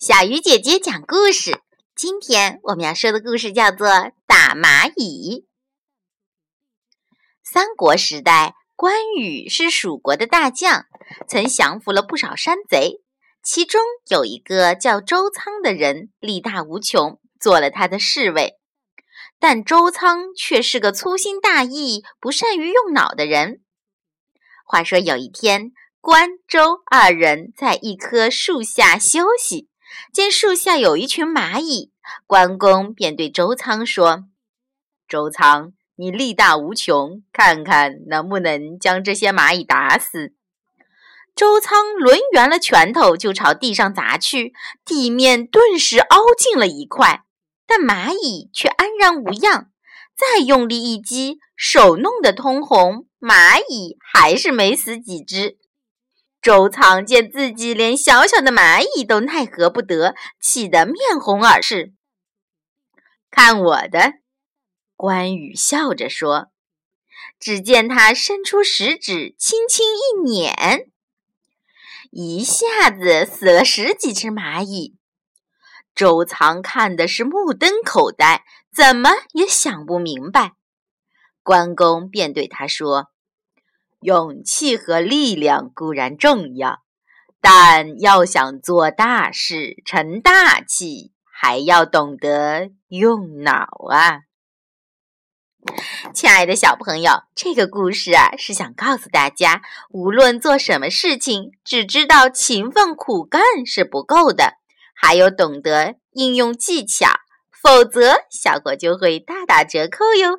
小鱼姐姐讲故事。今天我们要说的故事叫做《打蚂蚁》。三国时代，关羽是蜀国的大将，曾降服了不少山贼。其中有一个叫周仓的人，力大无穷，做了他的侍卫。但周仓却是个粗心大意、不善于用脑的人。话说有一天，关周二人在一棵树下休息。见树下有一群蚂蚁，关公便对周仓说：“周仓，你力大无穷，看看能不能将这些蚂蚁打死。”周仓抡圆了拳头就朝地上砸去，地面顿时凹进了一块，但蚂蚁却安然无恙。再用力一击，手弄得通红，蚂蚁还是没死几只。周仓见自己连小小的蚂蚁都奈何不得，气得面红耳赤。看我的！关羽笑着说。只见他伸出食指，轻轻一捻，一下子死了十几只蚂蚁。周仓看的是目瞪口呆，怎么也想不明白。关公便对他说。勇气和力量固然重要，但要想做大事、成大器，还要懂得用脑啊！亲爱的小朋友，这个故事啊，是想告诉大家，无论做什么事情，只知道勤奋苦干是不够的，还有懂得应用技巧，否则效果就会大打折扣哟。